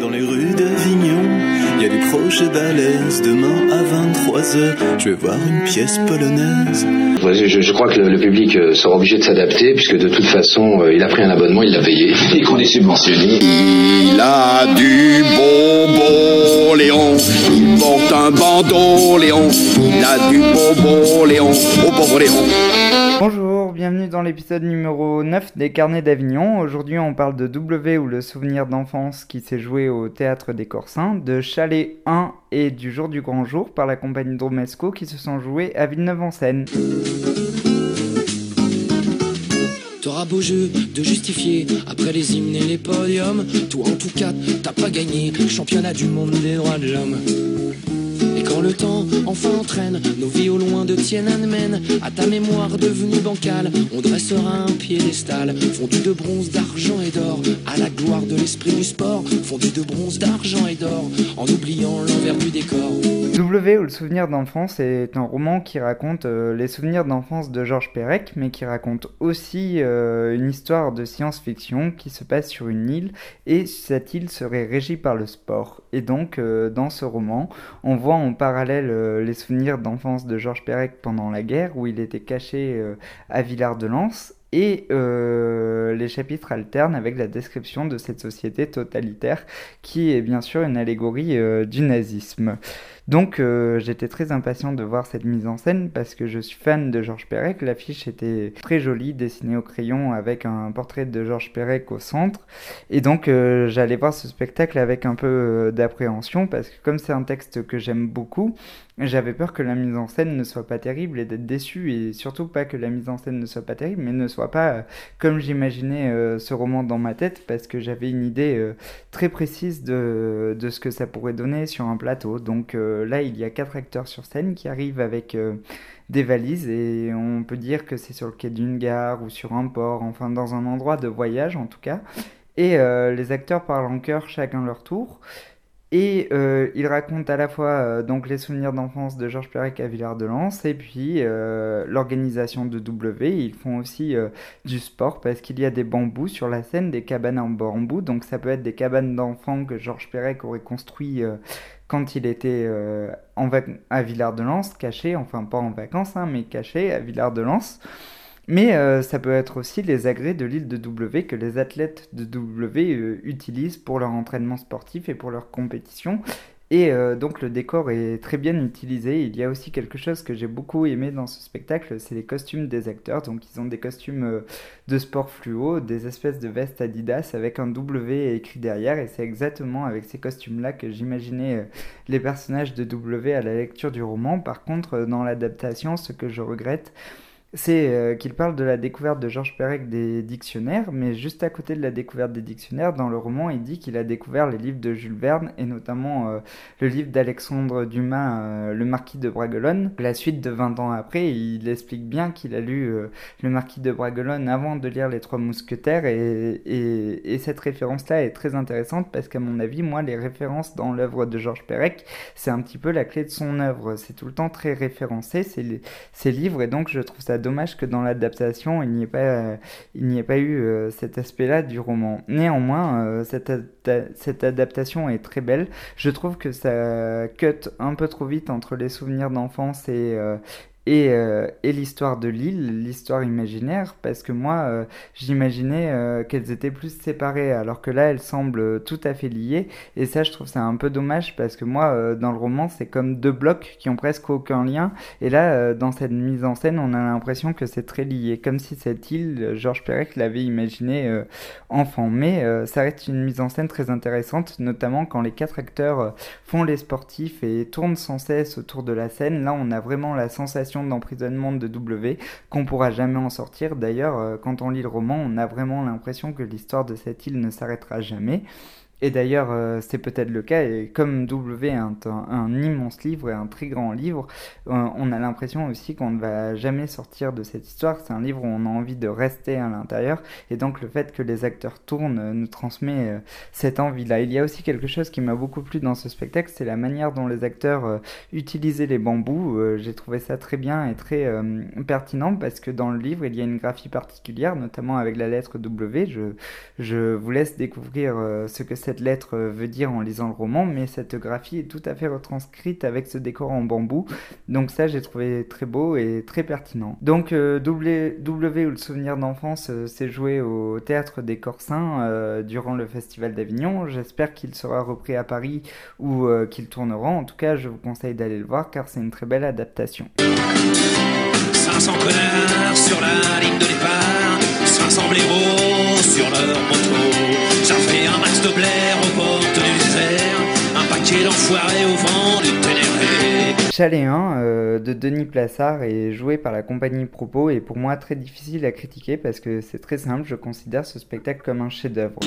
Dans les rues d'Avignon, il y a des projets balèzes. Demain à 23h, je vais voir une pièce polonaise. Je, je crois que le, le public euh, sera obligé de s'adapter, puisque de toute façon, euh, il a pris un abonnement, il l'a payé, et qu'on est subventionné. Il a du bonbon, Léon. Il porte un bandeau, Léon. Il a du bonbon, Léon. Au pauvre Léon. Bonjour, bienvenue dans l'épisode numéro 9 des Carnets d'Avignon. Aujourd'hui, on parle de W ou le souvenir d'enfance qui s'est joué au théâtre des Corsins, de Chalet 1 et du Jour du Grand Jour par la compagnie Dromesco qui se sont joués à Villeneuve-en-Seine. T'auras beau jeu de justifier après les hymnes et les podiums. Toi en tout cas, t'as pas gagné le championnat du monde des droits de l'homme. Quand le temps enfin entraîne. Nos vies au loin de Tiananmen, à ta mémoire devenue bancale, on dressera un piédestal. Fondu de bronze, d'argent et d'or, à la gloire de l'esprit du sport, fondu de bronze, d'argent et d'or, en oubliant l'envers du décor. W ou le souvenir d'enfance est un roman qui raconte euh, les souvenirs d'enfance de Georges Perec, mais qui raconte aussi euh, une histoire de science-fiction qui se passe sur une île et cette île serait régie par le sport. Et donc, euh, dans ce roman, on voit en parallèle les souvenirs d'enfance de Georges Perec pendant la guerre, où il était caché à Villard-de-Lans, et les chapitres alternent avec la description de cette société totalitaire qui est bien sûr une allégorie du nazisme. Donc euh, j'étais très impatient de voir cette mise en scène parce que je suis fan de Georges Perec. L'affiche était très jolie, dessinée au crayon avec un portrait de Georges Perec au centre. Et donc euh, j'allais voir ce spectacle avec un peu euh, d'appréhension parce que comme c'est un texte que j'aime beaucoup, j'avais peur que la mise en scène ne soit pas terrible et d'être déçu et surtout pas que la mise en scène ne soit pas terrible mais ne soit pas euh, comme j'imaginais euh, ce roman dans ma tête parce que j'avais une idée euh, très précise de, ce que ça pourrait donner sur un plateau. Donc là il y a quatre acteurs sur scène qui arrivent avec des valises et on peut dire que c'est sur le quai d'une gare ou sur un port, enfin dans un endroit de voyage en tout cas. Et les acteurs parlent en chœur chacun leur tour. Et euh, il raconte à la fois euh, donc les souvenirs d'enfance de Georges Perec à Villard-de-Lans et puis euh, l'organisation de W. Ils font aussi du sport parce qu'il y a des bambous sur la scène, des cabanes en bambou. Donc ça peut être des cabanes d'enfants que Georges Perec aurait construit quand il était en à Villard-de-Lans, caché, enfin pas en vacances, hein, mais caché à Villard-de-Lans. Mais euh, ça peut être aussi les agrès de l'île de W que les athlètes de W euh, utilisent pour leur entraînement sportif et pour leur compétition. Et euh, donc le décor est très bien utilisé. Il y a aussi quelque chose que j'ai beaucoup aimé dans ce spectacle, c'est les costumes des acteurs. Donc ils ont des costumes de sport fluo, des espèces de vestes Adidas avec un W écrit derrière. Et c'est exactement avec ces costumes-là que j'imaginais les personnages de W à la lecture du roman. Par contre, dans l'adaptation, ce que je regrette, c'est euh, qu'il parle de la découverte de Georges Perec des dictionnaires, mais juste à côté de la découverte des dictionnaires, dans le roman, il dit qu'il a découvert les livres de Jules Verne et notamment euh, le livre d'Alexandre Dumas, euh, Le Marquis de Bragelonne. La suite de 20 ans après, il explique bien qu'il a lu Le Marquis de Bragelonne avant de lire Les Trois Mousquetaires et, et, et cette référence-là est très intéressante parce qu'à mon avis, moi, les références dans l'œuvre de Georges Perec, c'est un petit peu la clé de son œuvre. C'est tout le temps très référencé, ces livres, et donc je trouve ça dommage que dans l'adaptation, il n'y ait pas, il n'y ait pas eu euh, cet aspect-là du roman. Néanmoins, euh, cette, cette adaptation est très belle. Je trouve que ça cut un peu trop vite entre les souvenirs d'enfance et, euh, et, euh, et l'histoire de l'île, l'histoire imaginaire, parce que moi, euh, j'imaginais euh, qu'elles étaient plus séparées, alors que là, elles semblent tout à fait liées, et ça, je trouve ça un peu dommage, parce que moi, dans le roman, c'est comme deux blocs qui ont presque aucun lien, et là, dans cette mise en scène, on a l'impression que c'est très lié, comme si cette île, Georges Perec l'avait imaginée enfant, mais ça reste une mise en scène très intéressante, notamment quand les quatre acteurs font les sportifs et tournent sans cesse autour de la scène, là, on a vraiment la sensation d'emprisonnement de W qu'on pourra jamais en sortir. D'ailleurs, euh, quand on lit le roman, on a vraiment l'impression que l'histoire de cette île ne s'arrêtera jamais. Et d'ailleurs, euh, c'est peut-être le cas, et comme W est un, immense livre et un très grand livre, euh, on a l'impression aussi qu'on ne va jamais sortir de cette histoire. C'est un livre où on a envie de rester à l'intérieur, et donc le fait que les acteurs tournent euh, nous transmet euh, cette envie-là. Il y a aussi quelque chose qui m'a beaucoup plu dans ce spectacle, c'est la manière dont les acteurs utilisaient les bambous. J'ai trouvé ça très bien et très pertinent, parce que dans le livre, il y a une graphie particulière, notamment avec la lettre W. Je, je vous laisse découvrir ce que c'est cette lettre veut dire en lisant le roman, mais cette graphie est tout à fait retranscrite avec ce décor en bambou. Donc ça, j'ai trouvé très beau et très pertinent. Donc W, w ou le souvenir d'enfance s'est joué au théâtre des Corsins durant le festival d'Avignon. J'espère qu'il sera repris à Paris ou qu'il tournera. En tout cas, je vous conseille d'aller le voir car c'est une très belle adaptation. 500 connards sur la ligne de départ, 500 blaireaux sur leur moto. Un paquet d'enfoirés au vent du ténébré. Chalet 1 euh, de Denis Plassard est joué par la compagnie Propos et pour moi très difficile à critiquer parce que c'est très simple, je considère ce spectacle comme un chef-d'œuvre.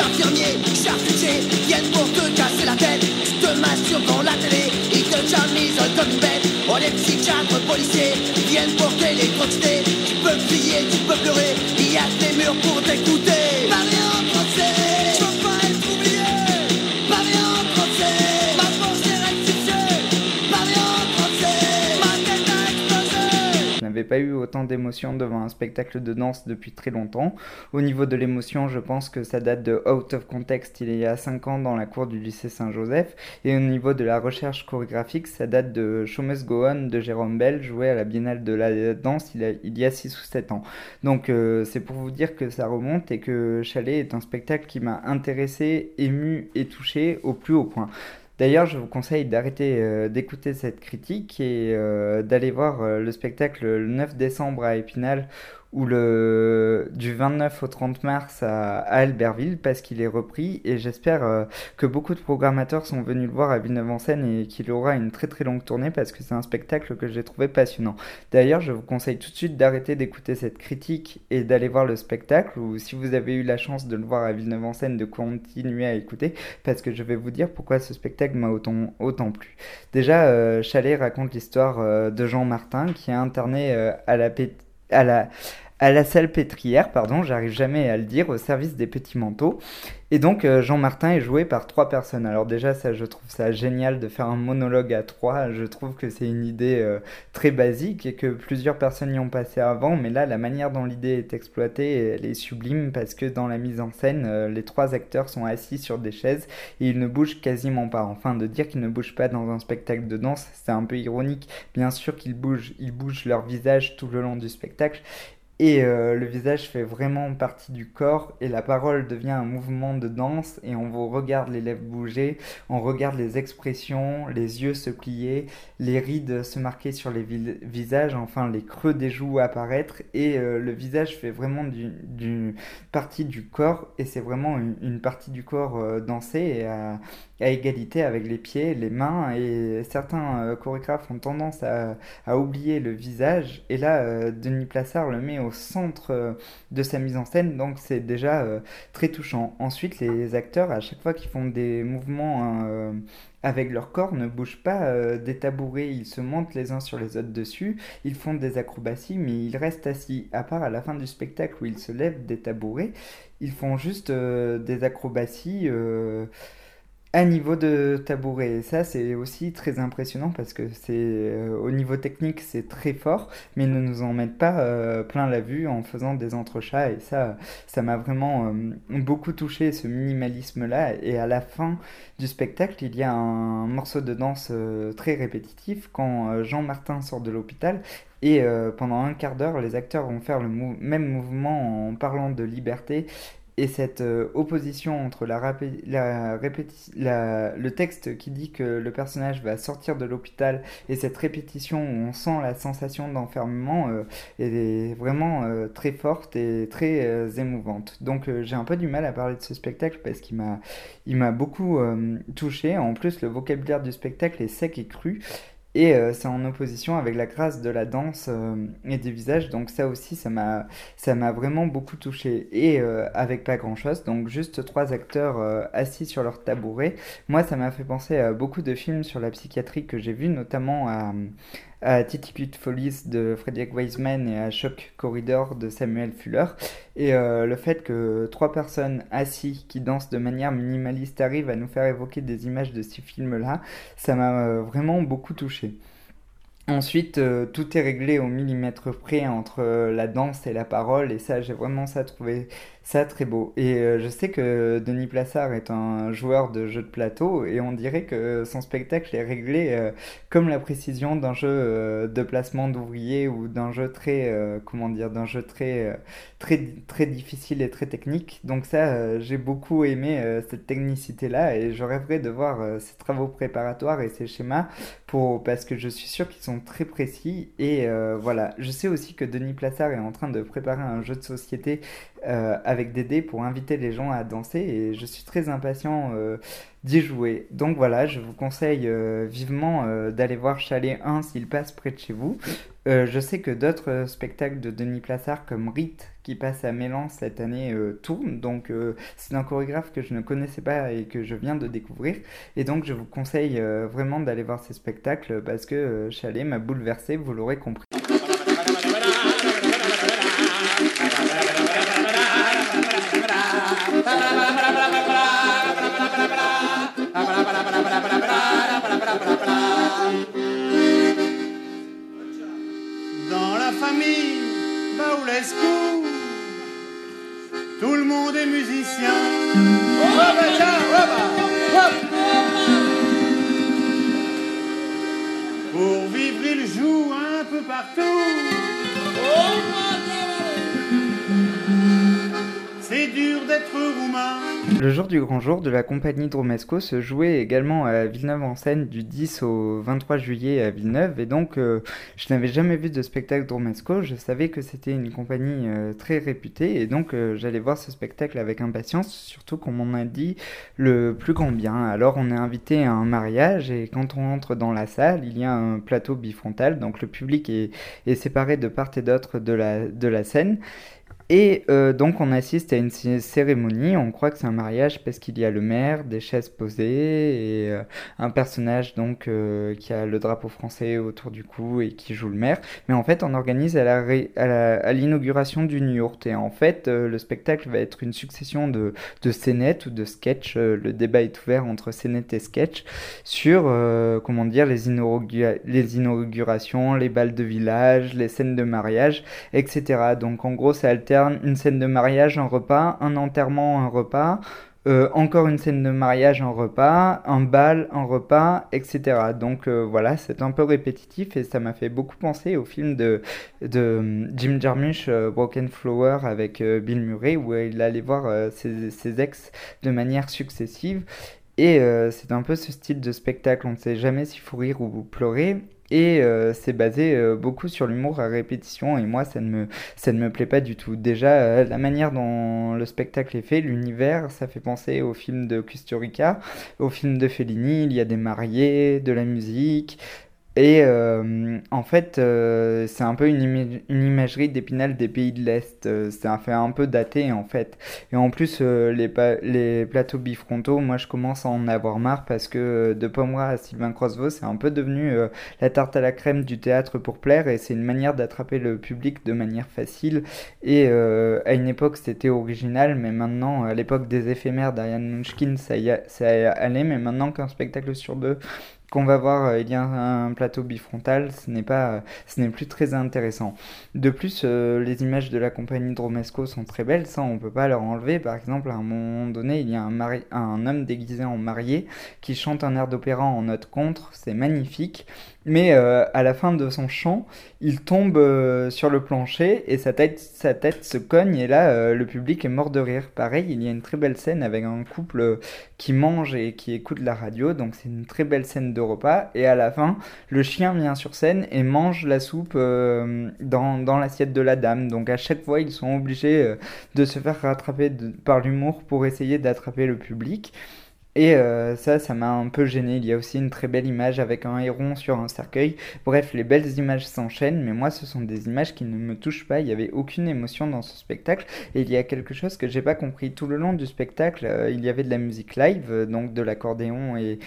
infirmiers, charcutiers, viennent pour te casser la tête, tu te masturbes dans la télé, ils te jamisent comme une bête. Oh les psychiatres, policiers, viennent pour t'électrocuter. Tu peux crier, tu peux pleurer, il y a des murs pour t'écouter. Eu autant d'émotions devant un spectacle de danse depuis très longtemps. Au niveau de l'émotion, je pense que ça date de Out of Context il y a 5 ans dans la cour du lycée Saint-Joseph. Et au niveau de la recherche chorégraphique, ça date de Show Must de Jérôme Bell, joué à la Biennale de la danse il y a 6 ou 7 ans. Donc euh, c'est pour vous dire que ça remonte et que Chalet est un spectacle qui m'a intéressé, ému et touché au plus haut point. D'ailleurs, je vous conseille d'arrêter euh, d'écouter cette critique et euh, d'aller voir euh, le spectacle le 9 décembre à Épinal ou le du 29 au 30 mars à, à Albertville parce qu'il est repris et j'espère euh, que beaucoup de programmateurs sont venus le voir à Villeneuve-en-Seine et qu'il aura une très très longue tournée parce que c'est un spectacle que j'ai trouvé passionnant. D'ailleurs, je vous conseille tout de suite d'arrêter d'écouter cette critique et d'aller voir le spectacle ou si vous avez eu la chance de le voir à Villeneuve-en-Seine de continuer à écouter parce que je vais vous dire pourquoi ce spectacle m'a autant, autant plu. Déjà, euh, Chalet raconte l'histoire euh, de Jean Martin qui est interné euh, à la pét- la à la salle pétrière, pardon, j'arrive jamais à le dire, au service des petits manteaux. Et donc euh, Jean Martin est joué par trois personnes. Alors déjà ça je trouve ça génial de faire un monologue à trois. Je trouve que c'est une idée euh, très basique et que plusieurs personnes y ont passé avant. Mais là la manière dont l'idée est exploitée, elle est sublime parce que dans la mise en scène, euh, les trois acteurs sont assis sur des chaises et ils ne bougent quasiment pas. Enfin de dire qu'ils ne bougent pas dans un spectacle de danse, c'est un peu ironique. Bien sûr qu'ils bougent, ils bougent leur visage tout le long du spectacle. Et euh, le visage fait vraiment partie du corps et la parole devient un mouvement de danse et on vous regarde les lèvres bouger, on regarde les expressions, les yeux se plier, les rides se marquer sur les vi- visages, enfin les creux des joues apparaître et euh, le visage fait vraiment du, partie du corps et c'est vraiment une, partie du corps euh, dansée à, égalité avec les pieds, les mains et certains euh, chorégraphes ont tendance à, à oublier le visage et là Denis Plassard le met au centre euh, de sa mise en scène donc c'est déjà euh, très touchant. Ensuite les acteurs à chaque fois qu'ils font des mouvements euh, avec leur corps ne bougent pas des tabourets, ils se montent les uns sur les autres dessus, ils font des acrobaties mais ils restent assis. À part à la fin du spectacle où ils se lèvent des tabourets, ils font juste des acrobaties à niveau de tabouret. Et ça, c'est aussi très impressionnant parce que c'est euh, au niveau technique, c'est très fort, mais ils ne nous en mettent pas euh, plein la vue en faisant des entrechats. Et ça, ça m'a vraiment euh, beaucoup touché ce minimalisme-là. Et à la fin du spectacle, il y a un morceau de danse très répétitif quand euh, Jean Martin sort de l'hôpital. Et pendant un quart d'heure, les acteurs vont faire le même mouvement en parlant de liberté et cette euh, opposition entre la, la le texte qui dit que le personnage va sortir de l'hôpital et cette répétition où on sent la sensation d'enfermement euh, est vraiment euh, très forte et très émouvante. Donc j'ai un peu du mal à parler de ce spectacle parce qu'il m'a beaucoup touché. En plus, le vocabulaire du spectacle est sec et cru. Et euh, c'est en opposition avec la grâce de la danse euh, et des visages. Donc ça aussi, ça m'a ça m'a vraiment beaucoup touché. Et euh, avec pas grand-chose, donc juste trois acteurs euh, assis sur leur tabouret. Moi, ça m'a fait penser à beaucoup de films sur la psychiatrie que j'ai vus, notamment à, à Titicute Follies de Frederick Wiseman et à Shock Corridor de Samuel Fuller. Et euh, le fait que trois personnes assises qui dansent de manière minimaliste arrivent à nous faire évoquer des images de ces films-là, ça m'a euh, vraiment beaucoup touché. Ensuite, euh, tout est réglé au millimètre près entre la danse et la parole, et ça, j'ai vraiment ça trouvé ça très beau. Et euh, je sais que Denis Plassard est un joueur de jeux de plateau et on dirait que son spectacle est réglé euh, comme la précision d'un jeu euh, de placement d'ouvriers ou d'un jeu très, comment dire, d'un jeu très, très, très difficile et très technique. Donc ça, j'ai beaucoup aimé cette technicité-là et je rêverais de voir ces travaux préparatoires et ces schémas pour, parce que je suis sûr qu'ils sont très précis. Et voilà, je sais aussi que Denis Plassard est en train de préparer un jeu de société euh, avec des dés pour inviter les gens à danser et je suis très impatient euh, d'y jouer. Donc voilà, je vous conseille euh, vivement d'aller voir Chalet 1 s'il passe près de chez vous. je sais que d'autres spectacles de Denis Plassard comme Rite qui passe à Mélan cette année tournent, donc c'est un chorégraphe que je ne connaissais pas et que je viens de découvrir. Et donc je vous conseille vraiment d'aller voir ces spectacles parce que Chalet m'a bouleversé, vous l'aurez compris. Du grand jour de la compagnie Dromesco se jouait également à Villeneuve-en-Seine du 10 au 23 juillet à Villeneuve. Et donc euh, je n'avais jamais vu de spectacle Dromesco, je savais que c'était une compagnie euh, très réputée. Et donc euh, j'allais voir ce spectacle avec impatience, surtout qu'on m'en a dit le plus grand bien. Alors on est invité à un mariage et quand on entre dans la salle, il y a un plateau bifrontal, donc le public est, est séparé de part et d'autre de la, de la scène et euh, donc on assiste à une cérémonie, on croit que c'est un mariage parce qu'il y a le maire, des chaises posées et euh, un personnage donc euh, qui a le drapeau français autour du cou et qui joue le maire. Mais en fait on organise à, l'inauguration du New York et en fait le spectacle va être une succession de, de scénettes ou de sketchs. le débat est ouvert entre scénettes et sketch sur comment dire les, les inaugurations, les balles de village, les scènes de mariage, etc. Donc en gros ça alterne une scène de mariage, un repas, un enterrement, un repas, euh, encore une scène de mariage, un repas, un bal, un repas, etc. Donc euh, voilà, c'est un peu répétitif et ça m'a fait beaucoup penser au film de, de Jim Jarmusch, euh, Broken Flower, avec Bill Murray, où il allait voir ses, ex de manière successive. Et c'est un peu ce style de spectacle, on ne sait jamais s'il faut rire ou pleurer. Et euh, c'est basé euh, beaucoup sur l'humour à répétition et moi ça ne me, ça ne me plaît pas du tout. Déjà euh, la manière dont le spectacle est fait, l'univers, ça fait penser au film de Kusturica, au film de Fellini, il y a des mariés, de la musique, et euh, en fait, euh, c'est un peu une, imagerie d'épinal des pays de l'Est. Euh, c'est un fait un peu daté en fait. Et en plus, les, les plateaux bifrontaux, moi je commence à en avoir marre parce que de Pomeroy à Sylvain Crossevaux, c'est un peu devenu la tarte à la crème du théâtre pour plaire et c'est une manière d'attraper le public de manière facile. Et à une époque, c'était original, mais maintenant, à l'époque des éphémères d'Ariane Munchkin, ça, ça allait, mais maintenant qu'un spectacle sur deux qu'on va voir euh, il y a un plateau bifrontal, ce n'est pas, euh, ce n'est plus très intéressant. De plus, euh, les images de la compagnie Dromesco sont très belles, ça on peut pas leur enlever. Par exemple, à un moment donné, il y a un, un homme déguisé en marié qui chante un air d'opéra en note contre, c'est magnifique. Mais euh, à la fin de son chant, il tombe euh, sur le plancher et sa tête, sa tête se cogne et là euh, le public est mort de rire. Pareil, il y a une très belle scène avec un couple qui mange et qui écoute la radio, donc c'est une très belle scène de repas. Et à la fin, le chien vient sur scène et mange la soupe dans, dans l'assiette de la dame. Donc à chaque fois, ils sont obligés de se faire rattraper par l'humour pour essayer d'attraper le public. Et euh, ça, ça m'a un peu gêné. Il y a aussi une très belle image avec un héron sur un cercueil. Bref, les belles images s'enchaînent, mais moi, ce sont des images qui ne me touchent pas. Il n'y avait aucune émotion dans ce spectacle. Et il y a quelque chose que j'ai pas compris. Tout le long du spectacle, euh, il y avait de la musique live, euh, donc de l'accordéon et,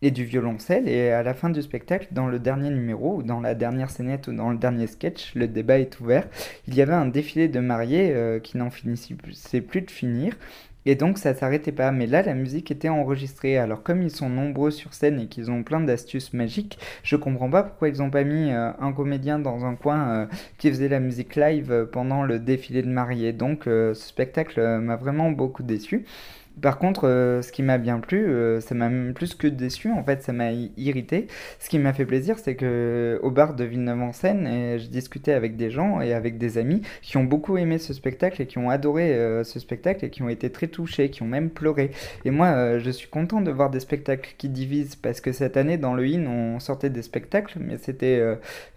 du violoncelle. Et à la fin du spectacle, dans le dernier numéro, ou dans la dernière scénette, ou dans le dernier sketch, le débat est ouvert. Il y avait un défilé de mariés qui n'en finissait plus de finir. Et donc ça s'arrêtait pas. Mais là, la musique était enregistrée. Alors comme ils sont nombreux sur scène et qu'ils ont plein d'astuces magiques, je comprends pas pourquoi ils ont pas mis euh, un comédien dans un coin euh, qui faisait la musique live pendant le défilé de mariée. Donc ce spectacle m'a vraiment beaucoup déçu. Par contre, euh, ce qui m'a bien plu, euh, ça m'a même plus que déçu, en fait, ça m'a irrité. Ce qui m'a fait plaisir, c'est que au bar de Villeneuve-en-Seine, je discutais avec des gens et avec des amis qui ont beaucoup aimé ce spectacle et qui ont adoré euh, ce spectacle et qui ont été très touchés, qui ont même pleuré. Et moi, je suis content de voir des spectacles qui divisent parce que cette année, dans le IN, on sortait des spectacles, mais c'était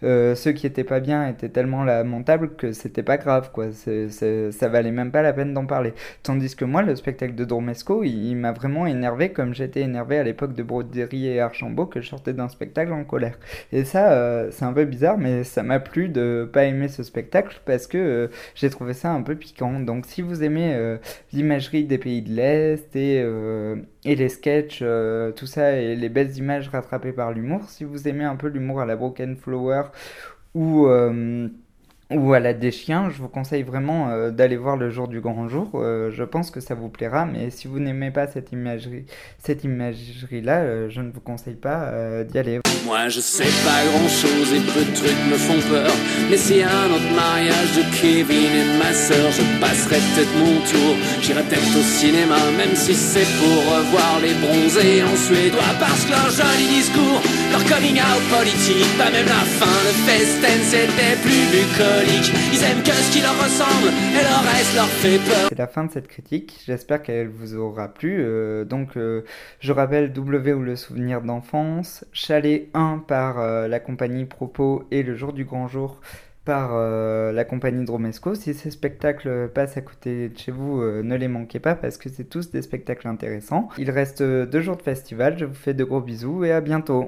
ceux qui étaient pas bien étaient tellement lamentables que c'était pas grave, quoi. ça valait même pas la peine d'en parler. Tandis que moi, le spectacle de Dormé il, m'a vraiment énervé comme j'étais énervé à l'époque de Broderie et Archambault que je sortais d'un spectacle en colère. Et ça, euh, c'est un peu bizarre, mais ça m'a plu de pas aimer ce spectacle parce que euh, j'ai trouvé ça un peu piquant. Donc si vous aimez euh, l'imagerie des pays de l'Est et, et les sketchs, tout ça, et les belles images rattrapées par l'humour, si vous aimez un peu l'humour à la Broken Flower ou ou à la des chiens, je vous conseille vraiment euh, d'aller voir le jour du grand jour. Euh, je pense que ça vous plaira, mais si vous n'aimez pas cette imagerie, cette imagerie-là, euh, je ne vous conseille pas d'y aller. Moi, je sais pas grand-chose et peu de trucs me font peur. Mais c'est un autre mariage de Kevin et ma sœur, je passerai peut-être mon tour. J'irai peut-être au cinéma, même si c'est pour revoir les bronzés en suédois, parce que leur joli discours, coming out politique, pas même la fin de Festen, c'était plus bucolique. Ils aiment que ce qui leur ressemble et le reste leur fait peur. C'est la fin de cette critique. J'espère qu'elle vous aura plu. Euh, donc, euh, je rappelle W ou le souvenir d'enfance, Chalet 1 par euh, la compagnie Propos et le jour du grand jour par la compagnie Dromesco. Si ces spectacles passent à côté de chez vous, ne les manquez pas parce que c'est tous des spectacles intéressants. Il reste deux jours de festival. Je vous fais de gros bisous et à bientôt.